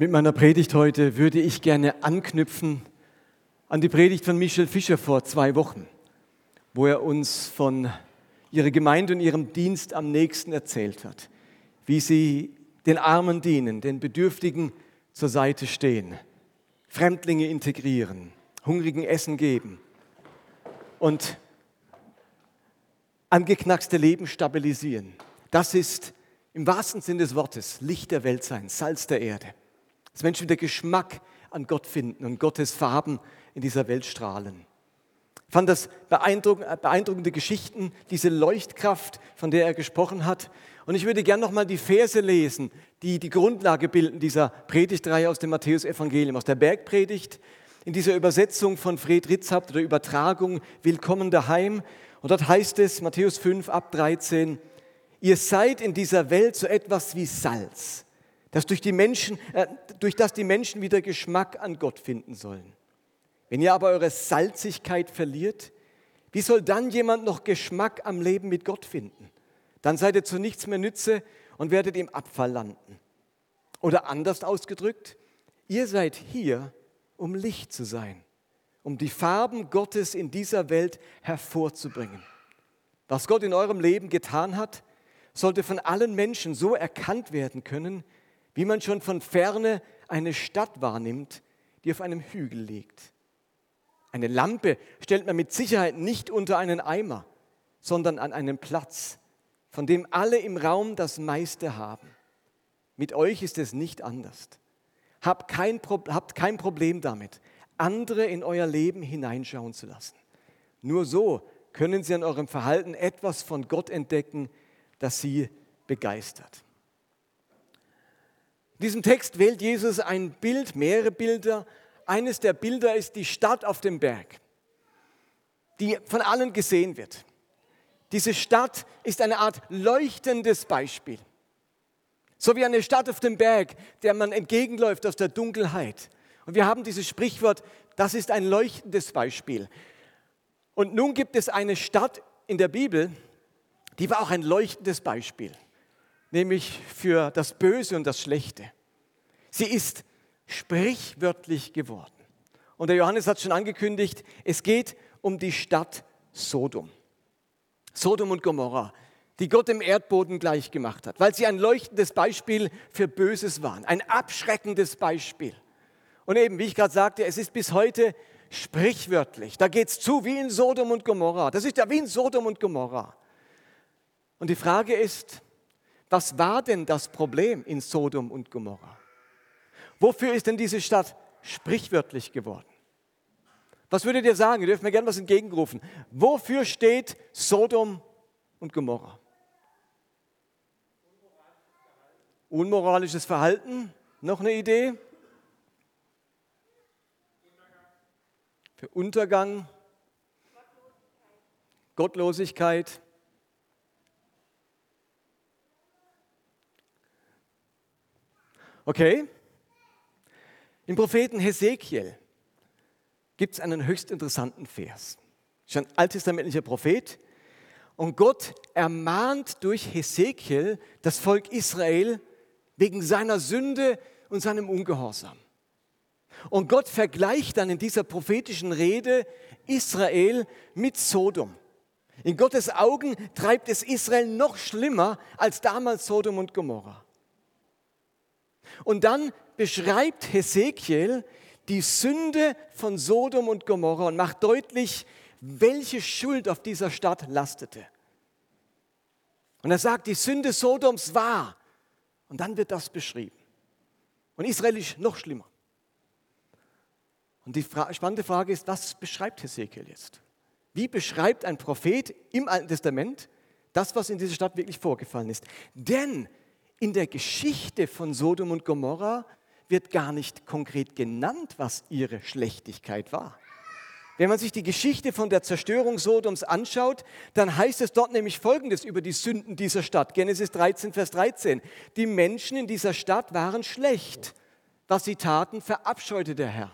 Mit meiner Predigt heute würde ich gerne anknüpfen an die Predigt von Michel Fischer vor zwei Wochen, wo er uns von ihrer Gemeinde und ihrem Dienst am nächsten erzählt hat, wie sie den Armen dienen, den Bedürftigen zur Seite stehen, Fremdlinge integrieren, Hungrigen Essen geben und angeknackste Leben stabilisieren. Das ist im wahrsten Sinn des Wortes Licht der Welt sein, Salz der Erde dass Menschen wieder Geschmack an Gott finden und Gottes Farben in dieser Welt strahlen. Ich fand das beeindruckende Geschichten, diese Leuchtkraft, von der er gesprochen hat. Und ich würde gerne nochmal die Verse lesen, die die Grundlage bilden dieser Predigtreihe aus dem Matthäusevangelium, aus der Bergpredigt, in dieser Übersetzung von Fred Ritzhabt oder Übertragung Willkommen daheim. Und dort heißt es, Matthäus 5 ab 13, ihr seid in dieser Welt so etwas wie Salz dass durch, die Menschen, äh, durch das die Menschen wieder Geschmack an Gott finden sollen. Wenn ihr aber eure Salzigkeit verliert, wie soll dann jemand noch Geschmack am Leben mit Gott finden? Dann seid ihr zu nichts mehr Nütze und werdet im Abfall landen. Oder anders ausgedrückt, ihr seid hier, um Licht zu sein, um die Farben Gottes in dieser Welt hervorzubringen. Was Gott in eurem Leben getan hat, sollte von allen Menschen so erkannt werden können, wie man schon von ferne eine Stadt wahrnimmt, die auf einem Hügel liegt. Eine Lampe stellt man mit Sicherheit nicht unter einen Eimer, sondern an einen Platz, von dem alle im Raum das meiste haben. Mit euch ist es nicht anders. Habt kein, habt kein Problem damit, andere in euer Leben hineinschauen zu lassen. Nur so können sie an eurem Verhalten etwas von Gott entdecken, das sie begeistert. In diesem Text wählt Jesus ein Bild, mehrere Bilder. Eines der Bilder ist die Stadt auf dem Berg, die von allen gesehen wird. Diese Stadt ist eine Art leuchtendes Beispiel. So wie eine Stadt auf dem Berg, der man entgegenläuft aus der Dunkelheit. Und wir haben dieses Sprichwort, das ist ein leuchtendes Beispiel. Und nun gibt es eine Stadt in der Bibel, die war auch ein leuchtendes Beispiel nämlich für das Böse und das Schlechte. Sie ist sprichwörtlich geworden. Und der Johannes hat schon angekündigt, es geht um die Stadt Sodom. Sodom und Gomorra, die Gott dem Erdboden gleich gemacht hat, weil sie ein leuchtendes Beispiel für Böses waren, ein abschreckendes Beispiel. Und eben, wie ich gerade sagte, es ist bis heute sprichwörtlich. Da geht es zu wie in Sodom und Gomorra. Das ist ja wie in Sodom und Gomorra. Und die Frage ist, was war denn das Problem in Sodom und Gomorra? Wofür ist denn diese Stadt sprichwörtlich geworden? Was würdet ihr sagen? Ihr dürft mir gerne was entgegenrufen. Wofür steht Sodom und Gomorra? Unmoralisches Verhalten. Noch eine Idee? Für Untergang, Gottlosigkeit. Okay? Im Propheten Hesekiel gibt es einen höchst interessanten Vers. Das ist ein alttestamentlicher Prophet. Und Gott ermahnt durch Hesekiel das Volk Israel wegen seiner Sünde und seinem Ungehorsam. Und Gott vergleicht dann in dieser prophetischen Rede Israel mit Sodom. In Gottes Augen treibt es Israel noch schlimmer als damals Sodom und Gomorrah. Und dann beschreibt Hesekiel die Sünde von Sodom und Gomorra und macht deutlich, welche Schuld auf dieser Stadt lastete. Und er sagt, die Sünde Sodoms war. Und dann wird das beschrieben. Und Israel ist noch schlimmer. Und die spannende Frage ist, was beschreibt Hesekiel jetzt? Wie beschreibt ein Prophet im Alten Testament das, was in dieser Stadt wirklich vorgefallen ist? Denn in der Geschichte von Sodom und Gomorra wird gar nicht konkret genannt, was ihre Schlechtigkeit war. Wenn man sich die Geschichte von der Zerstörung Sodoms anschaut, dann heißt es dort nämlich Folgendes über die Sünden dieser Stadt. Genesis 13, Vers 13. Die Menschen in dieser Stadt waren schlecht. Was sie taten, verabscheute der Herr.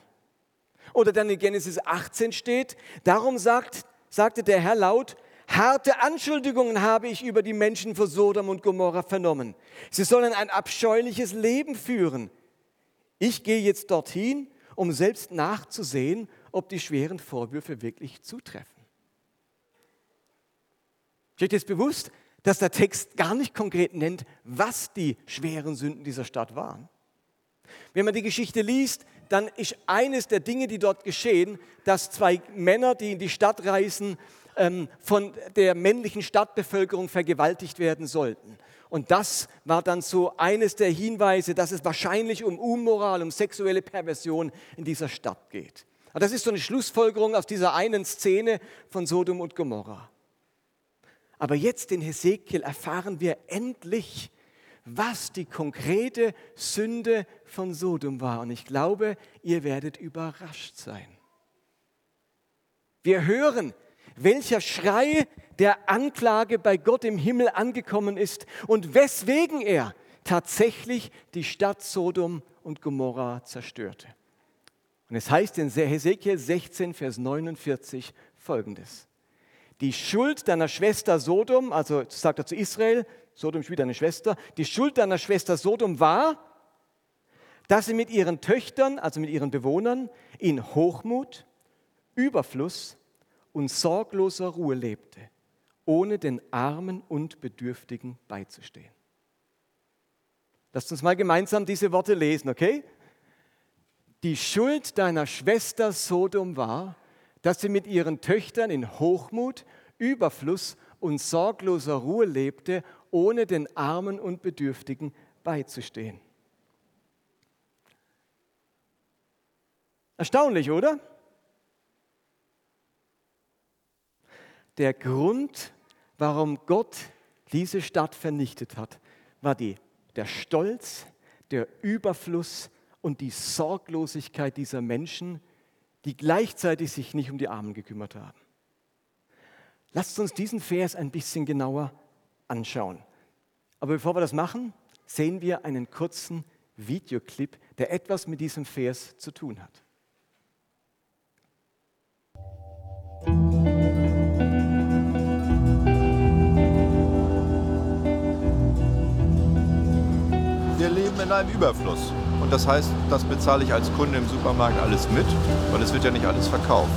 Oder dann in Genesis 18 steht, darum sagt, sagte der Herr laut, Harte Anschuldigungen habe ich über die Menschen von Sodom und Gomorra vernommen. Sie sollen ein abscheuliches Leben führen. Ich gehe jetzt dorthin, um selbst nachzusehen, ob die schweren Vorwürfe wirklich zutreffen. Steht jetzt bewusst, dass der Text gar nicht konkret nennt, was die schweren Sünden dieser Stadt waren. Wenn man die Geschichte liest, dann ist eines der Dinge, die dort geschehen, dass zwei Männer, die in die Stadt reisen, von der männlichen Stadtbevölkerung vergewaltigt werden sollten. Und das war dann so eines der Hinweise, dass es wahrscheinlich um Unmoral, um sexuelle Perversion in dieser Stadt geht. Das ist so eine Schlussfolgerung aus dieser einen Szene von Sodom und Gomorra. Aber jetzt in Hesekiel erfahren wir endlich, was die konkrete Sünde von Sodom war. Und ich glaube, ihr werdet überrascht sein. Wir hören, welcher Schrei der Anklage bei Gott im Himmel angekommen ist und weswegen er tatsächlich die Stadt Sodom und Gomorra zerstörte. Und es heißt in Hesekiel 16, Vers 49 folgendes. Die Schuld deiner Schwester Sodom, also sagt er zu Israel, Sodom ist wieder eine Schwester, die Schuld deiner Schwester Sodom war, dass sie mit ihren Töchtern, also mit ihren Bewohnern, in Hochmut, Überfluss und sorgloser Ruhe lebte, ohne den Armen und Bedürftigen beizustehen. Lasst uns mal gemeinsam diese Worte lesen, okay? Die Schuld deiner Schwester Sodom war, dass sie mit ihren Töchtern in Hochmut, Überfluss und sorgloser Ruhe lebte, ohne den Armen und Bedürftigen beizustehen. Erstaunlich, oder? Der Grund, warum Gott diese Stadt vernichtet hat, war die, der Stolz, der Überfluss und die Sorglosigkeit dieser Menschen, die gleichzeitig sich nicht um die Armen gekümmert haben. Lasst uns diesen Vers ein bisschen genauer anschauen. Aber bevor wir das machen, sehen wir einen kurzen Videoclip, der etwas mit diesem Vers zu tun hat. In einem Überfluss. Und das heißt, das bezahle ich als Kunde im Supermarkt alles mit, weil es wird ja nicht alles verkauft.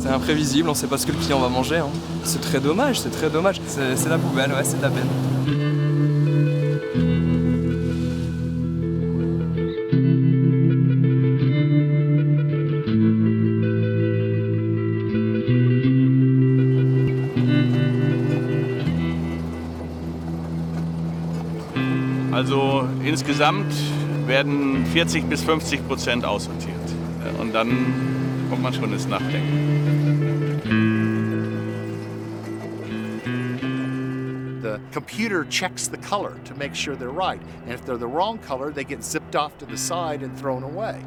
C'est imprévisible, on ne sait pas ce que le client va manger. Hein. C'est très dommage, c'est très dommage. C'est la poubelle, ouais, c'est de la peine. Insgesamt werden 40 bis 50 Prozent aussortiert. Und dann kommt man schon ins Nachdenken. The computer checks the color to make sure they're right. And if they're the wrong color, they get zipped off to the side and thrown away.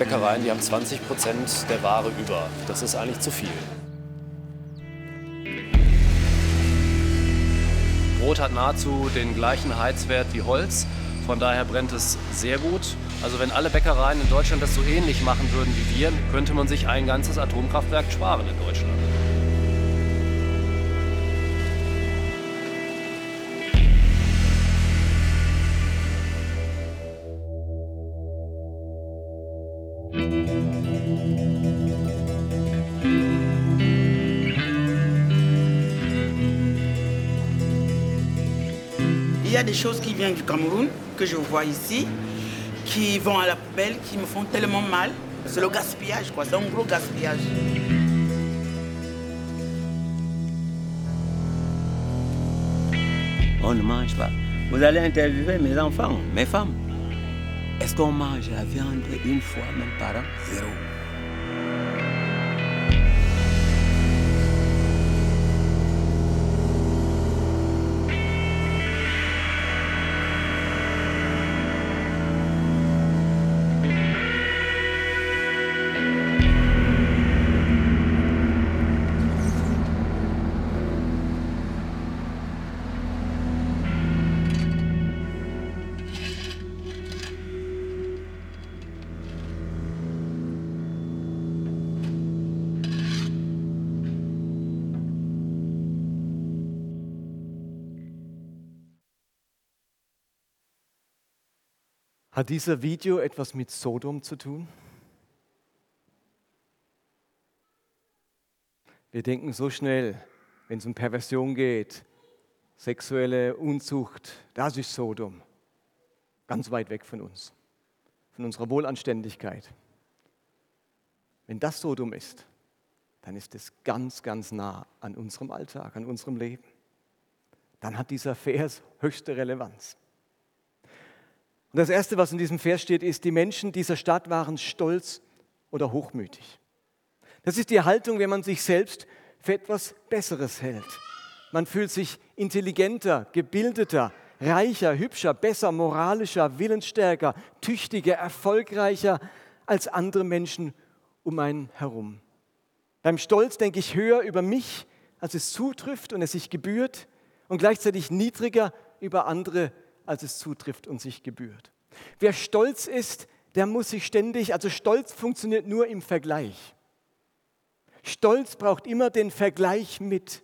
Bäckereien, die haben 20 Prozent der Ware über. Das ist eigentlich zu viel. Brot hat nahezu den gleichen Heizwert wie Holz. Von daher brennt es sehr gut. Also wenn alle Bäckereien in Deutschland das so ähnlich machen würden wie wir, könnte man sich ein ganzes Atomkraftwerk sparen in Deutschland. Des choses qui viennent du Cameroun, que je vois ici, qui vont à la poubelle, qui me font tellement mal. C'est le gaspillage, quoi. C'est un gros gaspillage. On ne mange pas. Vous allez interviewer mes enfants, mes femmes. Est-ce qu'on mange la viande une fois même par an? Zéro. Hat dieser Video etwas mit Sodom zu tun? Wir denken so schnell, wenn es um Perversion geht, sexuelle Unzucht, das ist Sodom. Ganz weit weg von uns, von unserer Wohlanständigkeit. Wenn das Sodom ist, dann ist es ganz, ganz nah an unserem Alltag, an unserem Leben. Dann hat dieser Vers höchste Relevanz. Und das Erste, was in diesem Vers steht, ist, die Menschen dieser Stadt waren stolz oder hochmütig. Das ist die Haltung, wenn man sich selbst für etwas Besseres hält. Man fühlt sich intelligenter, gebildeter, reicher, hübscher, besser, moralischer, willensstärker, tüchtiger, erfolgreicher als andere Menschen um einen herum. Beim Stolz denke ich höher über mich, als es zutrifft und es sich gebührt, und gleichzeitig niedriger über andere, als es zutrifft und sich gebührt. Wer stolz ist, der muss sich ständig, also Stolz funktioniert nur im Vergleich. Stolz braucht immer den Vergleich mit.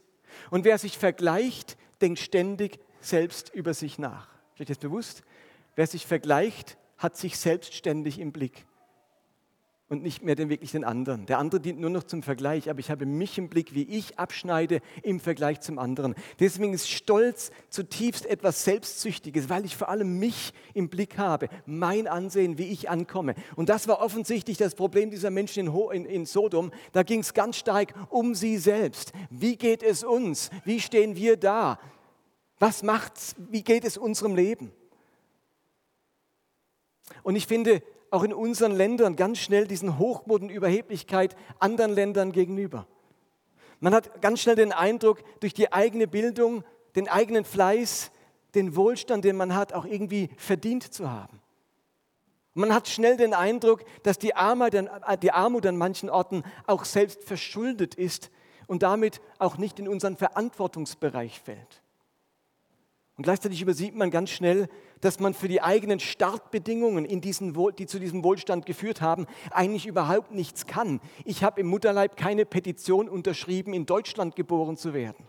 Und wer sich vergleicht, denkt ständig selbst über sich nach. Ist euch das bewusst? Wer sich vergleicht, hat sich selbstständig im Blick und nicht mehr den wirklich den anderen. Der andere dient nur noch zum Vergleich, aber ich habe mich im Blick, wie ich abschneide im Vergleich zum anderen. Deswegen ist Stolz zutiefst etwas Selbstsüchtiges, weil ich vor allem mich im Blick habe, mein Ansehen, wie ich ankomme. Und das war offensichtlich das Problem dieser Menschen in, in, in Sodom. Da ging es ganz stark um sie selbst. Wie geht es uns? Wie stehen wir da? Was macht's? Wie geht es unserem Leben? Und ich finde, auch in unseren Ländern ganz schnell diesen Hochmut und Überheblichkeit anderen Ländern gegenüber. Man hat ganz schnell den Eindruck, durch die eigene Bildung, den eigenen Fleiß, den Wohlstand, den man hat, auch irgendwie verdient zu haben. Man hat schnell den Eindruck, dass die Armut, die Armut an manchen Orten auch selbst verschuldet ist und damit auch nicht in unseren Verantwortungsbereich fällt. Und gleichzeitig übersieht man ganz schnell, dass man für die eigenen Startbedingungen, in diesen, die zu diesem Wohlstand geführt haben, eigentlich überhaupt nichts kann. Ich habe im Mutterleib keine Petition unterschrieben, in Deutschland geboren zu werden,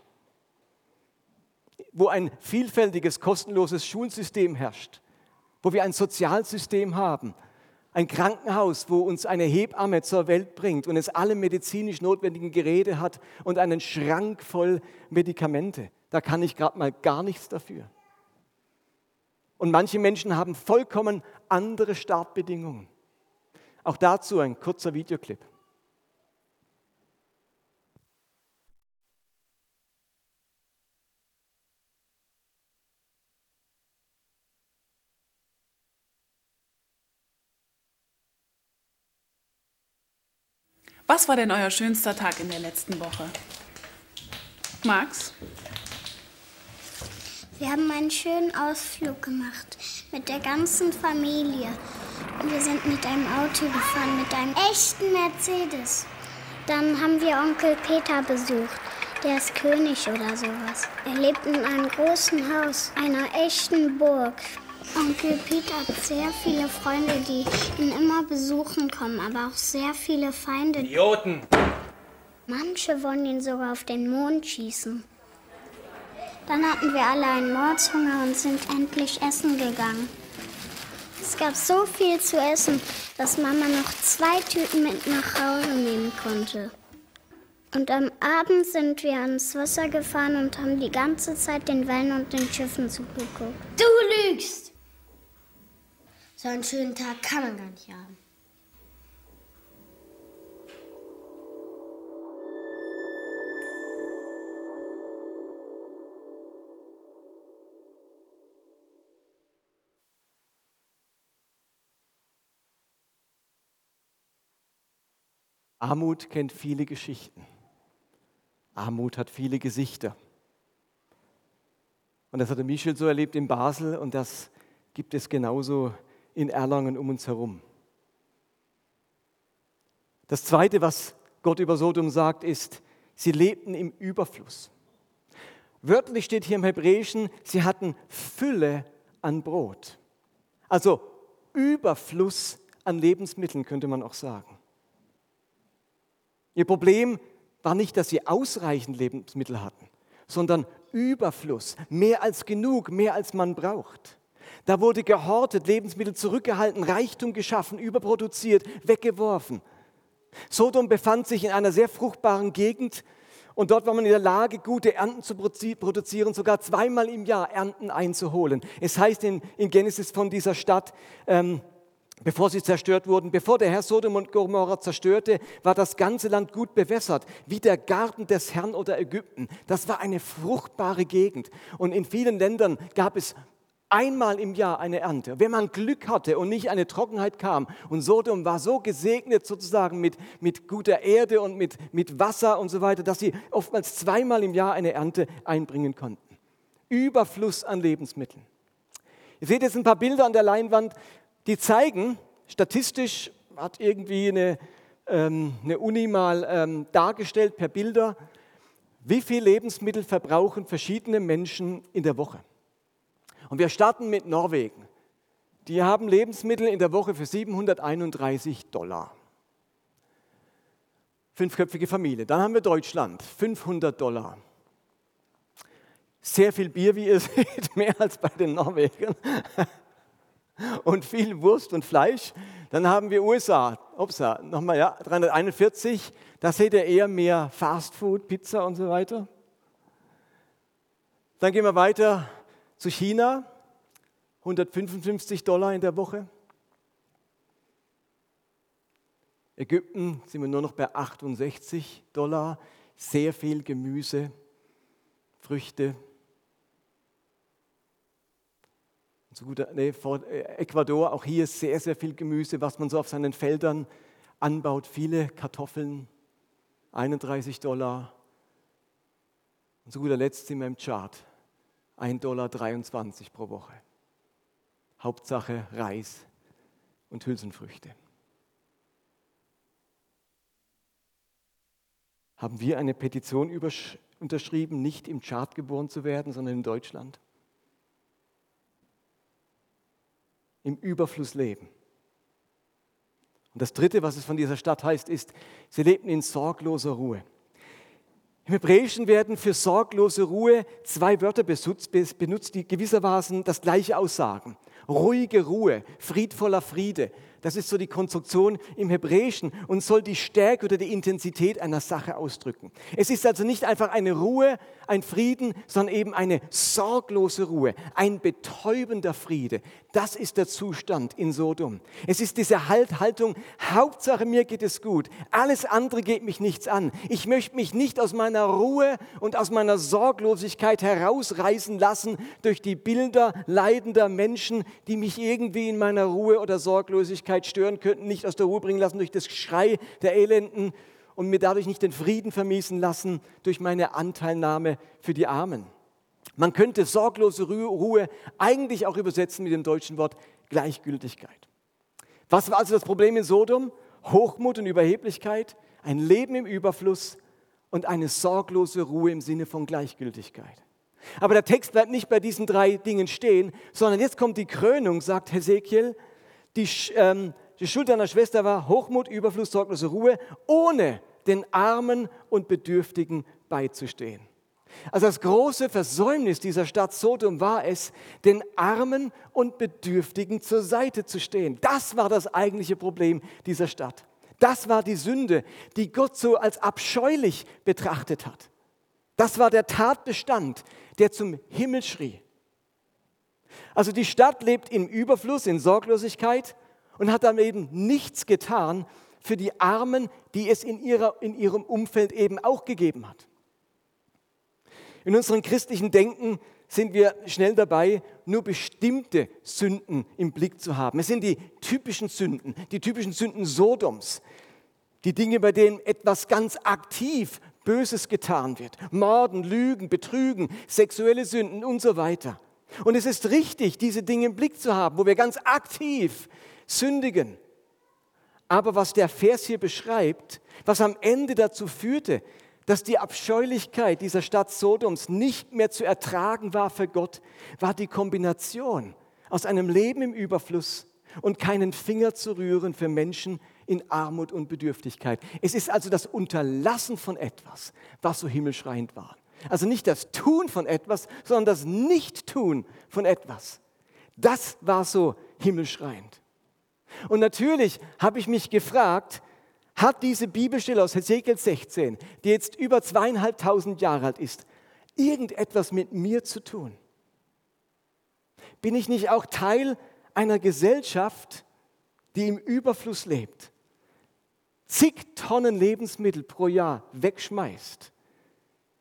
wo ein vielfältiges, kostenloses Schulsystem herrscht, wo wir ein Sozialsystem haben, ein Krankenhaus, wo uns eine Hebamme zur Welt bringt und es alle medizinisch notwendigen Geräte hat und einen Schrank voll Medikamente. Da kann ich gerade mal gar nichts dafür. Und manche Menschen haben vollkommen andere Startbedingungen. Auch dazu ein kurzer Videoclip. Was war denn euer schönster Tag in der letzten Woche? Max? Wir haben einen schönen Ausflug gemacht mit der ganzen Familie. Und wir sind mit einem Auto gefahren, mit einem echten Mercedes. Dann haben wir Onkel Peter besucht. Der ist König oder sowas. Er lebt in einem großen Haus, einer echten Burg. Onkel Peter hat sehr viele Freunde, die ihn immer besuchen kommen, aber auch sehr viele Feinde. Idioten! Manche wollen ihn sogar auf den Mond schießen. Dann hatten wir alle einen Mordshunger und sind endlich essen gegangen. Es gab so viel zu essen, dass Mama noch zwei Tüten mit nach Hause nehmen konnte. Und am Abend sind wir ans Wasser gefahren und haben die ganze Zeit den Wellen und den Schiffen zugeguckt. Du lügst! So einen schönen Tag kann man gar nicht haben. Armut kennt viele Geschichten. Armut hat viele Gesichter. Und das hat der Michel so erlebt in Basel und das gibt es genauso in Erlangen um uns herum. Das Zweite, was Gott über Sodom sagt, ist, sie lebten im Überfluss. Wörtlich steht hier im Hebräischen, sie hatten Fülle an Brot. Also Überfluss an Lebensmitteln könnte man auch sagen. Ihr Problem war nicht, dass sie ausreichend Lebensmittel hatten, sondern Überfluss, mehr als genug, mehr als man braucht. Da wurde gehortet, Lebensmittel zurückgehalten, Reichtum geschaffen, überproduziert, weggeworfen. Sodom befand sich in einer sehr fruchtbaren Gegend und dort war man in der Lage, gute Ernten zu produzieren, sogar zweimal im Jahr Ernten einzuholen. Es heißt in, in Genesis von dieser Stadt, ähm, bevor sie zerstört wurden, bevor der Herr Sodom und Gomorra zerstörte, war das ganze Land gut bewässert, wie der Garten des Herrn oder Ägypten. Das war eine fruchtbare Gegend. Und in vielen Ländern gab es einmal im Jahr eine Ernte. Wenn man Glück hatte und nicht eine Trockenheit kam und Sodom war so gesegnet sozusagen mit, mit guter Erde und mit, mit Wasser und so weiter, dass sie oftmals zweimal im Jahr eine Ernte einbringen konnten. Überfluss an Lebensmitteln. Ihr seht jetzt ein paar Bilder an der Leinwand, die zeigen, statistisch hat irgendwie eine, ähm, eine Uni mal ähm, dargestellt per Bilder, wie viel Lebensmittel verbrauchen verschiedene Menschen in der Woche. Und wir starten mit Norwegen. Die haben Lebensmittel in der Woche für 731 Dollar. Fünfköpfige Familie. Dann haben wir Deutschland, 500 Dollar. Sehr viel Bier, wie ihr seht, mehr als bei den Norwegern. Und viel Wurst und Fleisch. Dann haben wir USA, upsa, nochmal, ja, 341. Da seht ihr eher mehr Fast Food, Pizza und so weiter. Dann gehen wir weiter zu China, 155 Dollar in der Woche. Ägypten sind wir nur noch bei 68 Dollar. Sehr viel Gemüse, Früchte. So gut, nee, vor äh, Ecuador, auch hier sehr, sehr viel Gemüse, was man so auf seinen Feldern anbaut. Viele Kartoffeln, 31 Dollar. Und zu guter Letzt sind wir im Chart. 1,23 Dollar pro Woche. Hauptsache Reis und Hülsenfrüchte. Haben wir eine Petition unterschrieben, nicht im Chart geboren zu werden, sondern in Deutschland? Im Überfluss leben. Und das Dritte, was es von dieser Stadt heißt, ist, sie lebten in sorgloser Ruhe. Im Hebräischen werden für sorglose Ruhe zwei Wörter benutzt, die gewissermaßen das gleiche aussagen. Ruhige Ruhe, friedvoller Friede, das ist so die Konstruktion im Hebräischen und soll die Stärke oder die Intensität einer Sache ausdrücken. Es ist also nicht einfach eine Ruhe, ein Frieden, sondern eben eine sorglose Ruhe, ein betäubender Friede. Das ist der Zustand in Sodom. Es ist diese Haltung, Hauptsache mir geht es gut, alles andere geht mich nichts an. Ich möchte mich nicht aus meiner Ruhe und aus meiner Sorglosigkeit herausreißen lassen durch die Bilder leidender Menschen, die mich irgendwie in meiner Ruhe oder Sorglosigkeit stören könnten, nicht aus der Ruhe bringen lassen durch das Geschrei der Elenden und mir dadurch nicht den Frieden vermiesen lassen durch meine Anteilnahme für die Armen. Man könnte sorglose Ruhe eigentlich auch übersetzen mit dem deutschen Wort Gleichgültigkeit. Was war also das Problem in Sodom? Hochmut und Überheblichkeit, ein Leben im Überfluss und eine sorglose Ruhe im Sinne von Gleichgültigkeit. Aber der Text bleibt nicht bei diesen drei Dingen stehen, sondern jetzt kommt die Krönung, sagt Hesekiel, die, ähm, die Schuld deiner Schwester war Hochmut, Überfluss, sorglose Ruhe, ohne den Armen und Bedürftigen beizustehen. Also das große Versäumnis dieser Stadt Sodom war es, den Armen und Bedürftigen zur Seite zu stehen. Das war das eigentliche Problem dieser Stadt. Das war die Sünde, die Gott so als abscheulich betrachtet hat. Das war der Tatbestand, der zum Himmel schrie. Also die Stadt lebt im Überfluss, in Sorglosigkeit und hat dann eben nichts getan für die Armen, die es in, ihrer, in ihrem Umfeld eben auch gegeben hat. In unserem christlichen Denken sind wir schnell dabei, nur bestimmte Sünden im Blick zu haben. Es sind die typischen Sünden, die typischen Sünden Sodoms, die Dinge, bei denen etwas ganz aktiv Böses getan wird. Morden, Lügen, Betrügen, sexuelle Sünden und so weiter. Und es ist richtig, diese Dinge im Blick zu haben, wo wir ganz aktiv sündigen. Aber was der Vers hier beschreibt, was am Ende dazu führte, dass die Abscheulichkeit dieser Stadt Sodoms nicht mehr zu ertragen war für Gott, war die Kombination aus einem Leben im Überfluss und keinen Finger zu rühren für Menschen in Armut und Bedürftigkeit. Es ist also das Unterlassen von etwas, was so himmelschreiend war. Also nicht das Tun von etwas, sondern das Nicht-Tun von etwas. Das war so himmelschreiend. Und natürlich habe ich mich gefragt, hat diese Bibelstelle aus Hesekiel 16, die jetzt über zweieinhalbtausend Jahre alt ist, irgendetwas mit mir zu tun? Bin ich nicht auch Teil einer Gesellschaft, die im Überfluss lebt, zig Tonnen Lebensmittel pro Jahr wegschmeißt,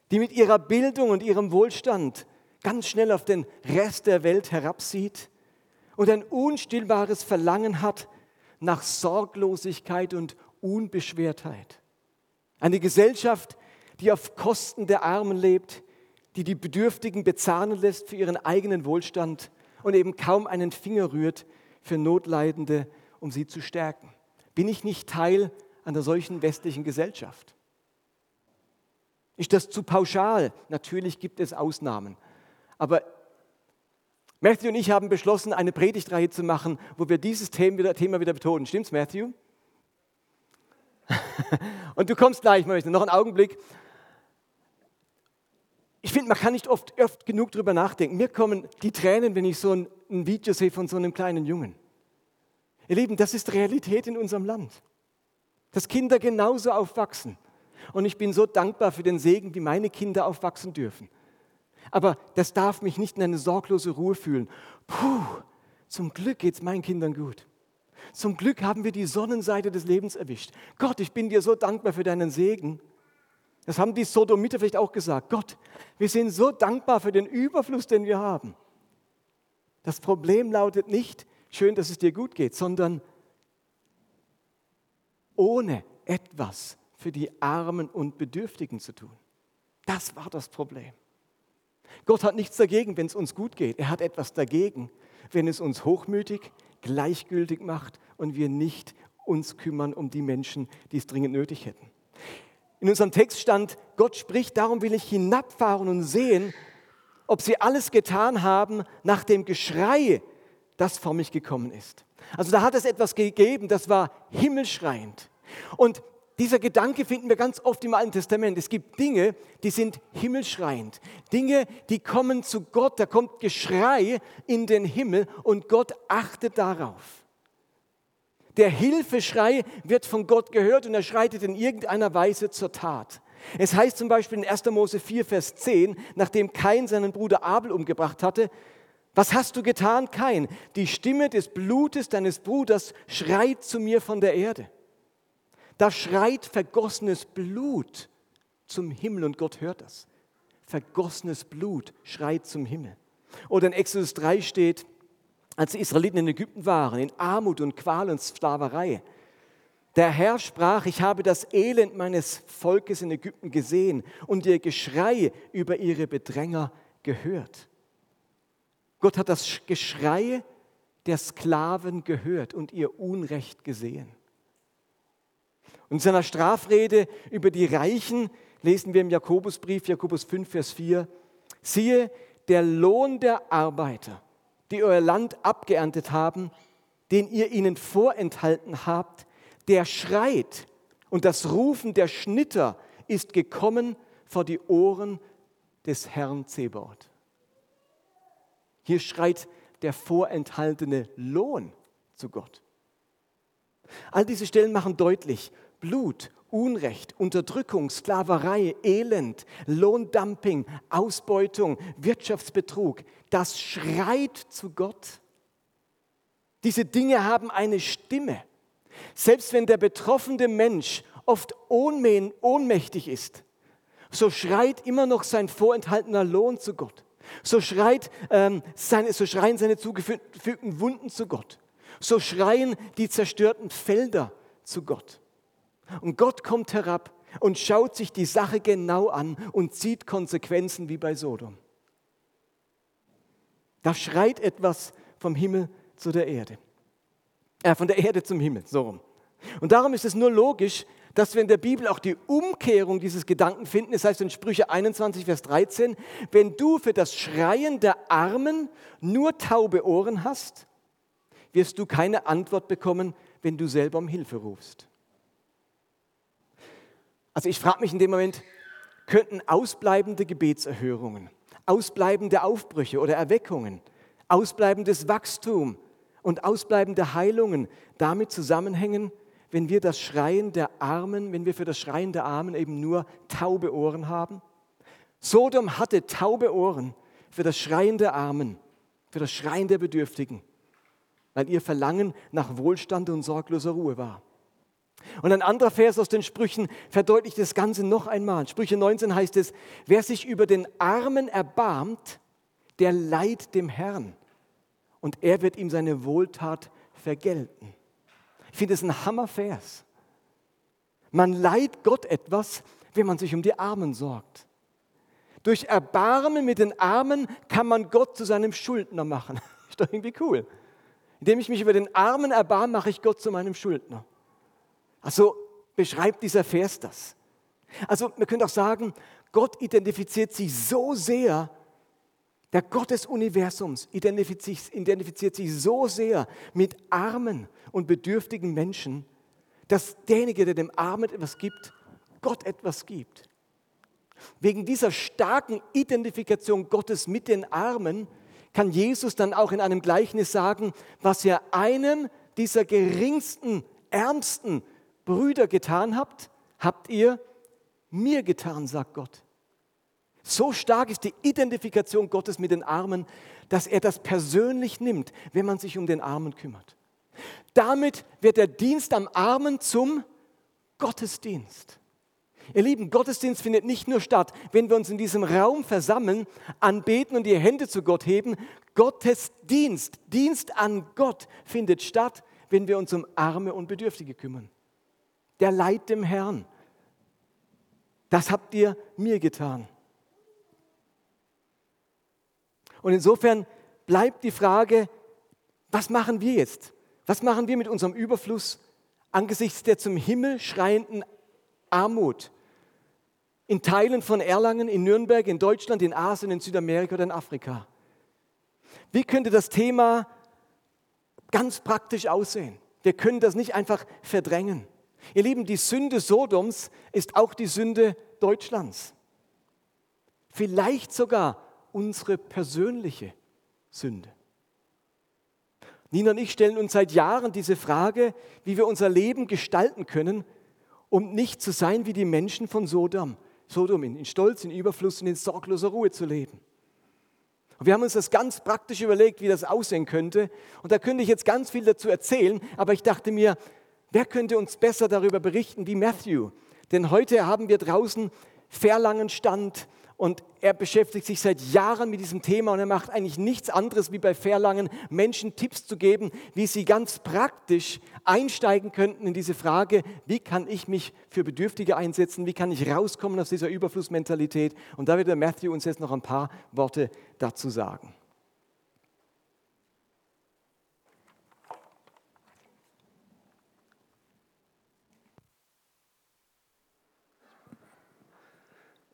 die mit ihrer Bildung und ihrem Wohlstand ganz schnell auf den Rest der Welt herabsieht und ein unstillbares Verlangen hat nach Sorglosigkeit und Unbeschwertheit. Eine Gesellschaft, die auf Kosten der Armen lebt, die die Bedürftigen bezahlen lässt für ihren eigenen Wohlstand und eben kaum einen Finger rührt für Notleidende, um sie zu stärken. Bin ich nicht Teil einer solchen westlichen Gesellschaft? Ist das zu pauschal? Natürlich gibt es Ausnahmen. Aber Matthew und ich haben beschlossen, eine Predigtreihe zu machen, wo wir dieses Thema wieder, Thema wieder betonen. Stimmt's, Matthew? und du kommst gleich, möchte noch einen Augenblick. Ich finde, man kann nicht oft, oft genug darüber nachdenken. Mir kommen die Tränen, wenn ich so ein, ein Video sehe von so einem kleinen Jungen. Ihr Lieben, das ist Realität in unserem Land. Dass Kinder genauso aufwachsen. Und ich bin so dankbar für den Segen, wie meine Kinder aufwachsen dürfen. Aber das darf mich nicht in eine sorglose Ruhe fühlen. Puh, zum Glück geht es meinen Kindern gut. Zum Glück haben wir die Sonnenseite des Lebens erwischt. Gott, ich bin dir so dankbar für deinen Segen. Das haben die Sodomiter vielleicht auch gesagt. Gott, wir sind so dankbar für den Überfluss, den wir haben. Das Problem lautet nicht, schön, dass es dir gut geht, sondern ohne etwas für die Armen und Bedürftigen zu tun. Das war das Problem. Gott hat nichts dagegen, wenn es uns gut geht. Er hat etwas dagegen, wenn es uns hochmütig, gleichgültig macht und wir nicht uns kümmern um die Menschen, die es dringend nötig hätten. In unserem Text stand, Gott spricht, darum will ich hinabfahren und sehen, ob sie alles getan haben nach dem Geschrei, das vor mich gekommen ist. Also da hat es etwas gegeben, das war himmelschreiend. Und dieser Gedanke finden wir ganz oft im Alten Testament. Es gibt Dinge, die sind himmelschreiend. Dinge, die kommen zu Gott. Da kommt Geschrei in den Himmel und Gott achtet darauf. Der Hilfeschrei wird von Gott gehört und er schreitet in irgendeiner Weise zur Tat. Es heißt zum Beispiel in 1. Mose 4, Vers 10, nachdem Kain seinen Bruder Abel umgebracht hatte, was hast du getan, Kain? Die Stimme des Blutes deines Bruders schreit zu mir von der Erde. Da schreit vergossenes Blut zum Himmel und Gott hört das. Vergossenes Blut schreit zum Himmel. Oder in Exodus 3 steht, als die Israeliten in Ägypten waren, in Armut und Qual und Sklaverei, der Herr sprach, ich habe das Elend meines Volkes in Ägypten gesehen und ihr Geschrei über ihre Bedränger gehört. Gott hat das Geschrei der Sklaven gehört und ihr Unrecht gesehen. Und in seiner Strafrede über die Reichen lesen wir im Jakobusbrief, Jakobus 5, Vers 4, siehe, der Lohn der Arbeiter, die euer Land abgeerntet haben, den ihr ihnen vorenthalten habt, der schreit und das Rufen der Schnitter ist gekommen vor die Ohren des Herrn Zebaoth. Hier schreit der vorenthaltene Lohn zu Gott. All diese Stellen machen deutlich, Blut, Unrecht, Unterdrückung, Sklaverei, Elend, Lohndumping, Ausbeutung, Wirtschaftsbetrug, das schreit zu Gott. Diese Dinge haben eine Stimme. Selbst wenn der betroffene Mensch oft ohnmächtig ist, so schreit immer noch sein vorenthaltener Lohn zu Gott. So, schreit, ähm, seine, so schreien seine zugefügten Wunden zu Gott. So schreien die zerstörten Felder zu Gott. Und Gott kommt herab und schaut sich die Sache genau an und zieht Konsequenzen wie bei Sodom. Da schreit etwas vom Himmel zu der Erde. Äh, von der Erde zum Himmel, so rum. Und darum ist es nur logisch, dass wir in der Bibel auch die Umkehrung dieses Gedanken finden. Das heißt in Sprüche 21, Vers 13, wenn du für das Schreien der Armen nur taube Ohren hast, wirst du keine Antwort bekommen, wenn du selber um Hilfe rufst. Also ich frage mich in dem Moment, könnten ausbleibende Gebetserhörungen, ausbleibende Aufbrüche oder Erweckungen ausbleibendes Wachstum und ausbleibende Heilungen damit zusammenhängen, wenn wir das Schreien der Armen, wenn wir für das Schreien der Armen eben nur taube Ohren haben? Sodom hatte taube Ohren für das Schreien der Armen, für das Schreien der Bedürftigen, weil ihr Verlangen nach Wohlstand und sorgloser Ruhe war. Und ein anderer Vers aus den Sprüchen verdeutlicht das Ganze noch einmal. Sprüche 19 heißt es, wer sich über den Armen erbarmt, der leiht dem Herrn und er wird ihm seine Wohltat vergelten. Ich finde es ein Hammervers. Man leiht Gott etwas, wenn man sich um die Armen sorgt. Durch Erbarmen mit den Armen kann man Gott zu seinem Schuldner machen. Ist doch irgendwie cool. Indem ich mich über den Armen erbarme, mache ich Gott zu meinem Schuldner. Also beschreibt dieser Vers das. Also wir können auch sagen, Gott identifiziert sich so sehr der Gott des Universums identifiziert sich so sehr mit armen und bedürftigen Menschen, dass derjenige, der dem Armen etwas gibt, Gott etwas gibt. Wegen dieser starken Identifikation Gottes mit den Armen kann Jesus dann auch in einem Gleichnis sagen, was ihr einem dieser geringsten, ärmsten Brüder getan habt, habt ihr mir getan, sagt Gott. So stark ist die Identifikation Gottes mit den Armen, dass er das persönlich nimmt, wenn man sich um den Armen kümmert. Damit wird der Dienst am Armen zum Gottesdienst. Ihr Lieben, Gottesdienst findet nicht nur statt, wenn wir uns in diesem Raum versammeln, anbeten und die Hände zu Gott heben. Gottesdienst, Dienst an Gott findet statt, wenn wir uns um Arme und Bedürftige kümmern. Der Leid dem Herrn. Das habt ihr mir getan. Und insofern bleibt die Frage, was machen wir jetzt? Was machen wir mit unserem Überfluss angesichts der zum Himmel schreienden Armut in Teilen von Erlangen, in Nürnberg, in Deutschland, in Asien, in Südamerika oder in Afrika? Wie könnte das Thema ganz praktisch aussehen? Wir können das nicht einfach verdrängen. Ihr Lieben, die Sünde Sodoms ist auch die Sünde Deutschlands. Vielleicht sogar unsere persönliche Sünde. Nina und ich stellen uns seit Jahren diese Frage, wie wir unser Leben gestalten können, um nicht zu sein wie die Menschen von Sodom, Sodom in Stolz, in Überfluss und in sorgloser Ruhe zu leben. Und wir haben uns das ganz praktisch überlegt, wie das aussehen könnte. Und da könnte ich jetzt ganz viel dazu erzählen, aber ich dachte mir, wer könnte uns besser darüber berichten wie Matthew? Denn heute haben wir draußen Verlangenstand, und er beschäftigt sich seit Jahren mit diesem Thema und er macht eigentlich nichts anderes, wie bei Verlangen Menschen Tipps zu geben, wie sie ganz praktisch einsteigen könnten in diese Frage, wie kann ich mich für Bedürftige einsetzen, wie kann ich rauskommen aus dieser Überflussmentalität. Und da wird der Matthew uns jetzt noch ein paar Worte dazu sagen.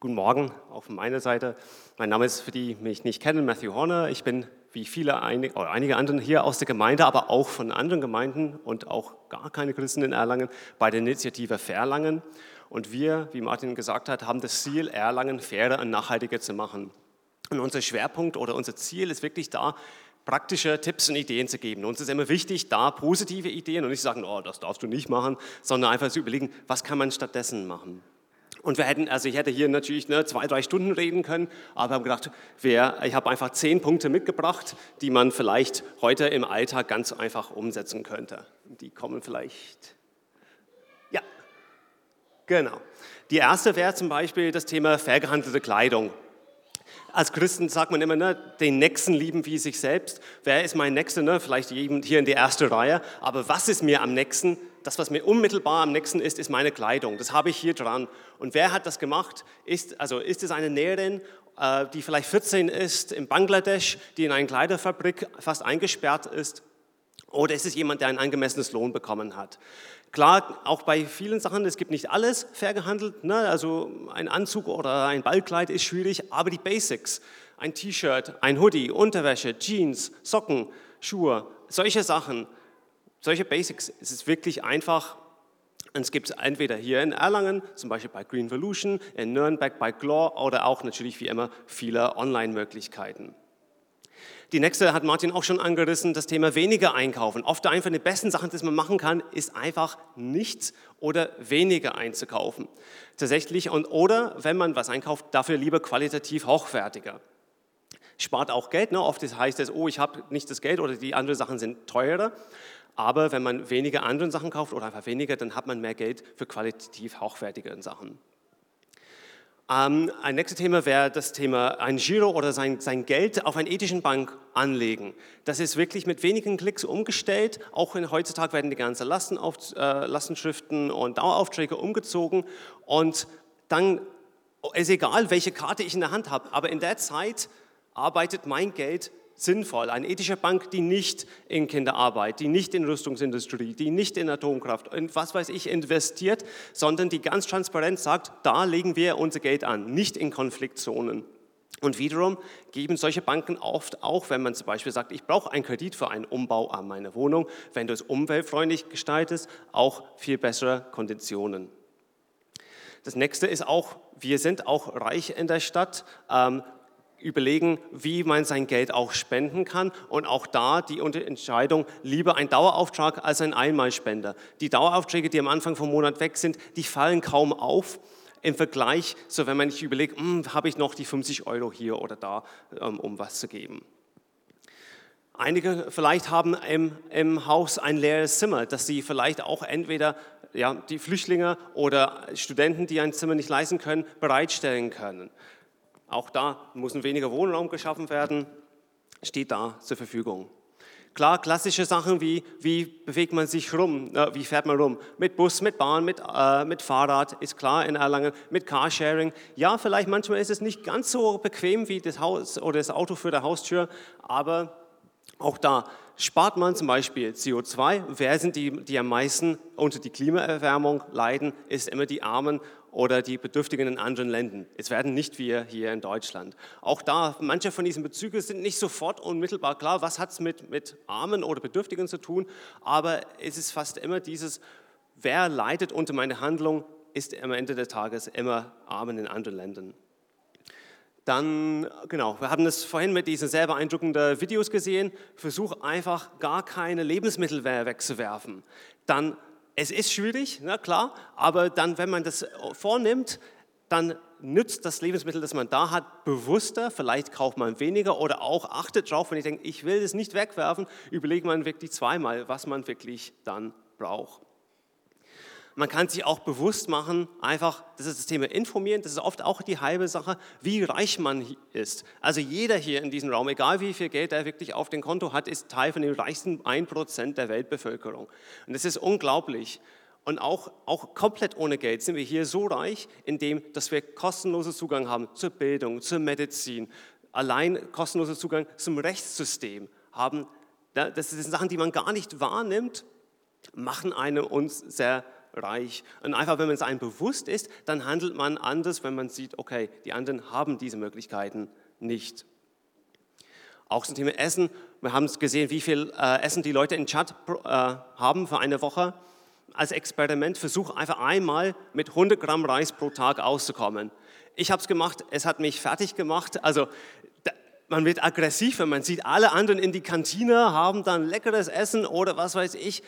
Guten Morgen, auch von meiner Seite. Mein Name ist, für die mich nicht kennen, Matthew Horner. Ich bin wie viele, einige, einige anderen hier aus der Gemeinde, aber auch von anderen Gemeinden und auch gar keine Christen in Erlangen bei der Initiative Verlangen. Und wir, wie Martin gesagt hat, haben das Ziel, Erlangen fairer und nachhaltiger zu machen. Und unser Schwerpunkt oder unser Ziel ist wirklich da, praktische Tipps und Ideen zu geben. Uns ist immer wichtig, da positive Ideen und nicht sagen, oh, das darfst du nicht machen, sondern einfach zu überlegen, was kann man stattdessen machen. Und wir hätten, also ich hätte hier natürlich ne, zwei, drei Stunden reden können, aber wir haben gedacht, wer, ich habe einfach zehn Punkte mitgebracht, die man vielleicht heute im Alltag ganz einfach umsetzen könnte. Die kommen vielleicht. Ja, genau. Die erste wäre zum Beispiel das Thema vergehandelte Kleidung. Als Christen sagt man immer, ne, den Nächsten lieben wie sich selbst. Wer ist mein Nächster? Ne? Vielleicht hier in die erste Reihe. Aber was ist mir am nächsten? Das, was mir unmittelbar am nächsten ist, ist meine Kleidung. Das habe ich hier dran. Und wer hat das gemacht? Ist, also ist es eine Näherin, äh, die vielleicht 14 ist, in Bangladesch, die in einer Kleiderfabrik fast eingesperrt ist? Oder ist es jemand, der ein angemessenes Lohn bekommen hat? Klar, auch bei vielen Sachen, es gibt nicht alles fair gehandelt. Ne? Also ein Anzug oder ein Ballkleid ist schwierig, aber die Basics, ein T-Shirt, ein Hoodie, Unterwäsche, Jeans, Socken, Schuhe, solche Sachen, solche Basics ist es wirklich einfach. Und es gibt es entweder hier in Erlangen, zum Beispiel bei Green Volution, in Nürnberg bei Glor oder auch natürlich wie immer viele Online-Möglichkeiten. Die nächste hat Martin auch schon angerissen, das Thema weniger einkaufen. Oft einfach eine besten Sachen, die man machen kann, ist einfach nichts oder weniger einzukaufen. Tatsächlich und oder wenn man was einkauft, dafür lieber qualitativ hochwertiger. Spart auch Geld. Ne? Oft heißt es, oh, ich habe nicht das Geld oder die anderen Sachen sind teurer. Aber wenn man weniger andere Sachen kauft oder einfach weniger, dann hat man mehr Geld für qualitativ hochwertige Sachen. Ähm, ein nächstes Thema wäre das Thema ein Giro oder sein, sein Geld auf einer ethischen Bank anlegen. Das ist wirklich mit wenigen Klicks umgestellt. Auch in, heutzutage werden die ganzen Lastenauf, äh, Lastenschriften und Daueraufträge umgezogen. Und dann ist egal, welche Karte ich in der Hand habe, aber in der Zeit arbeitet mein Geld sinnvoll. Eine ethische Bank, die nicht in Kinderarbeit, die nicht in Rüstungsindustrie, die nicht in Atomkraft, in was weiß ich investiert, sondern die ganz transparent sagt, da legen wir unser Geld an, nicht in Konfliktzonen. Und wiederum geben solche Banken oft auch, wenn man zum Beispiel sagt, ich brauche einen Kredit für einen Umbau an meiner Wohnung, wenn du es umweltfreundlich gestaltest, auch viel bessere Konditionen. Das nächste ist auch, wir sind auch reich in der Stadt. Überlegen, wie man sein Geld auch spenden kann und auch da die Entscheidung, lieber ein Dauerauftrag als ein Einmalspender. Die Daueraufträge, die am Anfang vom Monat weg sind, die fallen kaum auf im Vergleich, so wenn man sich überlegt, hm, habe ich noch die 50 Euro hier oder da, ähm, um was zu geben. Einige vielleicht haben im, im Haus ein leeres Zimmer, dass sie vielleicht auch entweder ja, die Flüchtlinge oder Studenten, die ein Zimmer nicht leisten können, bereitstellen können. Auch da muss ein weniger Wohnraum geschaffen werden, steht da zur Verfügung. Klar, klassische Sachen wie, wie bewegt man sich rum, äh, wie fährt man rum? Mit Bus, mit Bahn, mit, äh, mit Fahrrad, ist klar in Erlangen, mit Carsharing. Ja, vielleicht manchmal ist es nicht ganz so bequem wie das Haus oder das Auto für der Haustür, aber auch da spart man zum Beispiel CO2. Wer sind die, die am meisten unter die Klimaerwärmung leiden? Ist immer die Armen oder die Bedürftigen in anderen Ländern. Es werden nicht wir hier in Deutschland. Auch da, manche von diesen Bezügen sind nicht sofort unmittelbar klar, was hat es mit, mit Armen oder Bedürftigen zu tun, aber es ist fast immer dieses, wer leidet unter meine Handlung, ist am Ende des Tages immer Armen in anderen Ländern. Dann, genau, wir haben es vorhin mit diesen sehr beeindruckenden Videos gesehen. Versuch einfach gar keine Lebensmittel wegzuwerfen. Dann es ist schwierig, na klar, aber dann, wenn man das vornimmt, dann nützt das Lebensmittel, das man da hat, bewusster. Vielleicht kauft man weniger oder auch achtet darauf, wenn ich denke, ich will es nicht wegwerfen, überlegt man wirklich zweimal, was man wirklich dann braucht. Man kann sich auch bewusst machen, einfach, das ist das Thema informieren, das ist oft auch die halbe Sache, wie reich man ist. Also jeder hier in diesem Raum, egal wie viel Geld er wirklich auf dem Konto hat, ist Teil von den reichsten 1% der Weltbevölkerung. Und das ist unglaublich. Und auch, auch komplett ohne Geld sind wir hier so reich, indem dass wir kostenlosen Zugang haben zur Bildung, zur Medizin, allein kostenlosen Zugang zum Rechtssystem haben. Das sind Sachen, die man gar nicht wahrnimmt, machen eine uns sehr reich. Und einfach, wenn man es einem bewusst ist, dann handelt man anders, wenn man sieht, okay, die anderen haben diese Möglichkeiten nicht. Auch zum Thema Essen. Wir haben gesehen, wie viel äh, Essen die Leute in Chat äh, haben für eine Woche. Als Experiment versuche einfach einmal mit 100 Gramm Reis pro Tag auszukommen. Ich habe es gemacht, es hat mich fertig gemacht. Also man wird aggressiv, wenn man sieht, alle anderen in die Kantine haben dann leckeres Essen oder was weiß ich.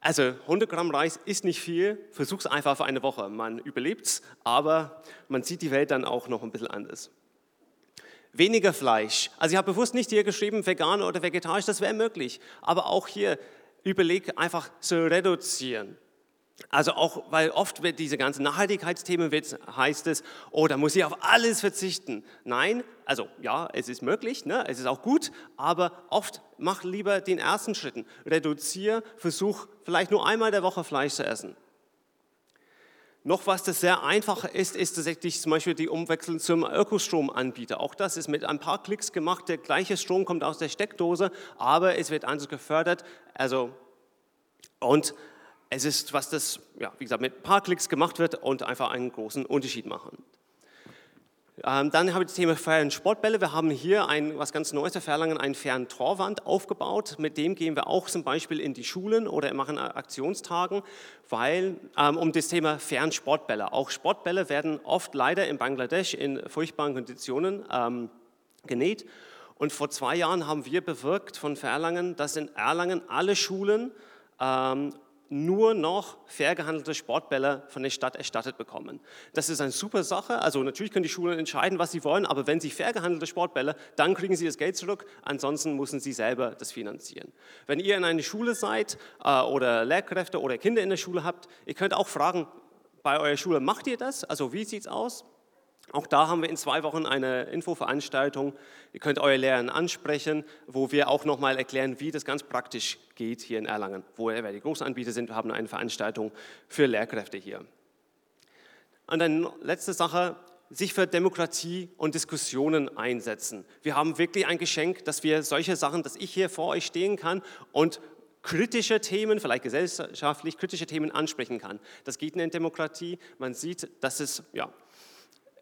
Also 100 Gramm Reis ist nicht viel, versuch es einfach für eine Woche. Man überlebt es, aber man sieht die Welt dann auch noch ein bisschen anders. Weniger Fleisch. Also ich habe bewusst nicht hier geschrieben, vegan oder vegetarisch, das wäre möglich. Aber auch hier überleg einfach zu reduzieren. Also auch, weil oft wird diese ganzen Nachhaltigkeitsthemen wird, heißt es, oh, da muss ich auf alles verzichten. Nein, also ja, es ist möglich, ne? es ist auch gut, aber oft mach lieber den ersten Schritten. Reduziere, versuch vielleicht nur einmal der Woche Fleisch zu essen. Noch was, das sehr einfach ist, ist tatsächlich zum Beispiel die Umwechslung zum Ökostromanbieter. Auch das ist mit ein paar Klicks gemacht. Der gleiche Strom kommt aus der Steckdose, aber es wird anders gefördert. Also, und es ist, was das, ja, wie gesagt, mit ein paar Klicks gemacht wird und einfach einen großen Unterschied machen. Ähm, dann habe ich das Thema fairen Sportbälle. Wir haben hier ein, was ganz Neues für Verlangen, einen fairen aufgebaut. Mit dem gehen wir auch zum Beispiel in die Schulen oder machen Aktionstagen, weil, ähm, um das Thema fairen Sportbälle. Auch Sportbälle werden oft leider in Bangladesch in furchtbaren Konditionen ähm, genäht Und vor zwei Jahren haben wir bewirkt von Erlangen, dass in Erlangen alle Schulen ähm, nur noch fair gehandelte Sportbälle von der Stadt erstattet bekommen. Das ist eine super Sache. Also natürlich können die Schulen entscheiden, was sie wollen, aber wenn sie fair gehandelte Sportbälle, dann kriegen sie das Geld zurück. Ansonsten müssen sie selber das finanzieren. Wenn ihr in einer Schule seid äh, oder Lehrkräfte oder Kinder in der Schule habt, ihr könnt auch fragen, bei eurer Schule macht ihr das? Also wie sieht es aus? Auch da haben wir in zwei Wochen eine Infoveranstaltung. Ihr könnt eure Lehrer ansprechen, wo wir auch nochmal erklären, wie das ganz praktisch geht hier in Erlangen, wo wir die Großanbieter sind. Wir haben eine Veranstaltung für Lehrkräfte hier. Und dann letzte Sache, sich für Demokratie und Diskussionen einsetzen. Wir haben wirklich ein Geschenk, dass wir solche Sachen, dass ich hier vor euch stehen kann und kritische Themen, vielleicht gesellschaftlich kritische Themen ansprechen kann. Das geht in der Demokratie. Man sieht, dass es ja,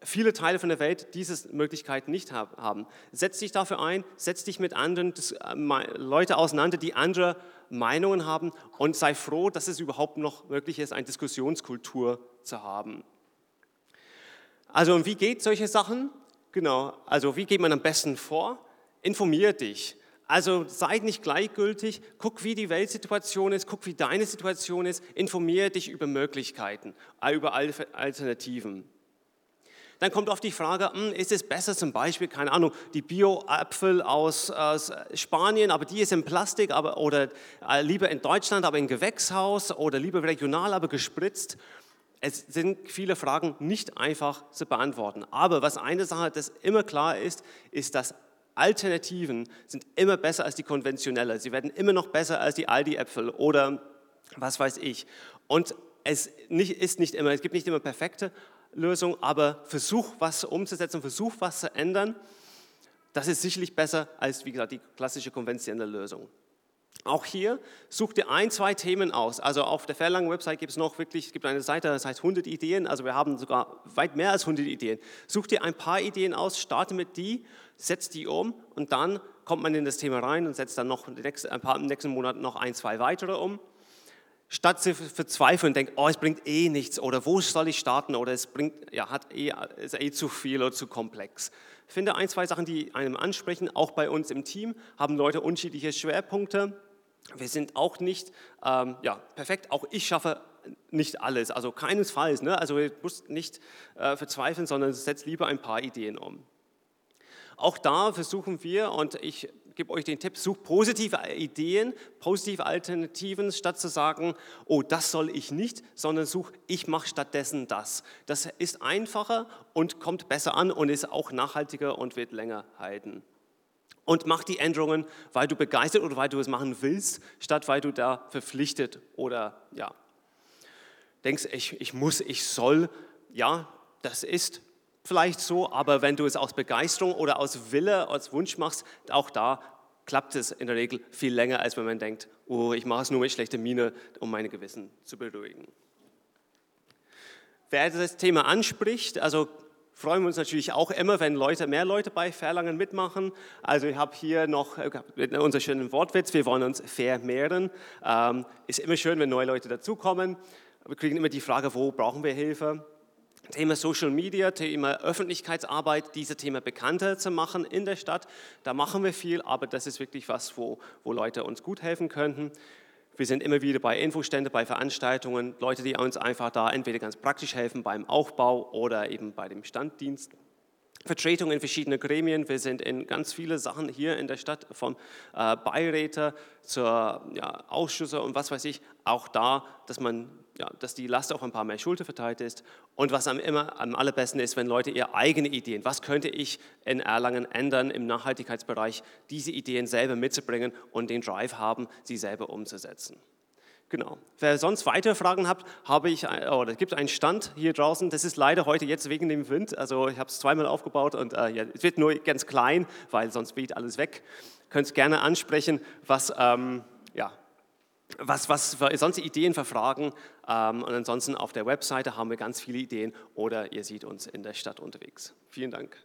viele Teile von der Welt diese Möglichkeit nicht haben. Setz dich dafür ein, setz dich mit anderen äh, Leuten auseinander, die andere Meinungen haben und sei froh, dass es überhaupt noch möglich ist, eine Diskussionskultur zu haben. Also und wie geht solche Sachen? Genau, also wie geht man am besten vor? Informier dich. Also sei nicht gleichgültig, guck, wie die Weltsituation ist, guck, wie deine Situation ist, informiere dich über Möglichkeiten, äh, über Alternativen. Dann kommt oft die Frage, hm, ist es besser zum Beispiel, keine Ahnung, die Bio-Äpfel aus, aus, Spanien, aber die ist in Plastik, aber, oder äh, lieber in Deutschland, aber in Gewächshaus oder lieber regional, aber gespritzt. Es sind viele Fragen nicht einfach zu beantworten. Aber was eine Sache, das immer klar ist, ist, dass Alternativen sind immer besser als die konventionelle. Sie werden immer noch besser als die Aldi-Äpfel oder was weiß ich. Und es ist nicht immer, es gibt nicht immer perfekte Lösung, aber versuch was umzusetzen, versuch was zu ändern. Das ist sicherlich besser als, wie gesagt, die klassische konventionelle Lösung. Auch hier such dir ein, zwei Themen aus. Also auf der Verlangen Website gibt es noch wirklich, es gibt eine Seite, das heißt 100 Ideen. Also wir haben sogar weit mehr als 100 Ideen. Such dir ein paar Ideen aus, starte mit die, setz die um und dann kommt man in das Thema rein und setzt dann noch ein paar, im nächsten Monat noch ein, zwei weitere um statt zu verzweifeln und denken, oh, es bringt eh nichts oder wo soll ich starten oder es bringt, ja, hat eh, ist eh zu viel oder zu komplex. Ich finde ein, zwei Sachen, die einem ansprechen, auch bei uns im Team haben Leute unterschiedliche Schwerpunkte. Wir sind auch nicht ähm, ja, perfekt, auch ich schaffe nicht alles, also keinesfalls. Ne? Also ihr müsst nicht äh, verzweifeln, sondern setzt lieber ein paar Ideen um. Auch da versuchen wir, und ich gebe euch den Tipp, sucht positive Ideen, positive Alternativen, statt zu sagen, oh, das soll ich nicht, sondern such, ich mache stattdessen das. Das ist einfacher und kommt besser an und ist auch nachhaltiger und wird länger halten. Und mach die Änderungen, weil du begeistert oder weil du es machen willst, statt weil du da verpflichtet oder ja, denkst, ich, ich muss, ich soll. Ja, das ist vielleicht so, aber wenn du es aus Begeisterung oder aus Wille, als Wunsch machst, auch da klappt es in der Regel viel länger, als wenn man denkt, oh, ich mache es nur mit schlechter Miene, um meine Gewissen zu beruhigen. Wer das Thema anspricht, also freuen wir uns natürlich auch immer, wenn Leute, mehr Leute bei Verlangen mitmachen. Also ich habe hier noch äh, unser schönen Wortwitz, wir wollen uns vermehren. Ähm, ist immer schön, wenn neue Leute dazukommen. Wir kriegen immer die Frage, wo brauchen wir Hilfe? Thema Social Media, Thema Öffentlichkeitsarbeit, diese Themen bekannter zu machen in der Stadt. Da machen wir viel, aber das ist wirklich was, wo, wo Leute uns gut helfen könnten. Wir sind immer wieder bei Infoständen, bei Veranstaltungen, Leute, die uns einfach da entweder ganz praktisch helfen beim Aufbau oder eben bei dem Standdienst. Vertretung in verschiedenen Gremien. Wir sind in ganz viele Sachen hier in der Stadt, vom äh, Beiräte zur ja, Ausschüsse und was weiß ich. Auch da, dass man ja, dass die Last auf ein paar mehr Schulter verteilt ist. Und was am, immer am allerbesten ist, wenn Leute ihre eigenen Ideen, was könnte ich in Erlangen ändern im Nachhaltigkeitsbereich, diese Ideen selber mitzubringen und den Drive haben, sie selber umzusetzen. Genau. Wer sonst weitere Fragen hat, habe ich, oder es gibt einen Stand hier draußen. Das ist leider heute jetzt wegen dem Wind. Also ich habe es zweimal aufgebaut und äh, ja, es wird nur ganz klein, weil sonst weht alles weg. Könnt gerne ansprechen, was ähm, ja, was, was sonst Ideen verfragen. Ähm, und ansonsten auf der Webseite haben wir ganz viele Ideen oder ihr seht uns in der Stadt unterwegs. Vielen Dank.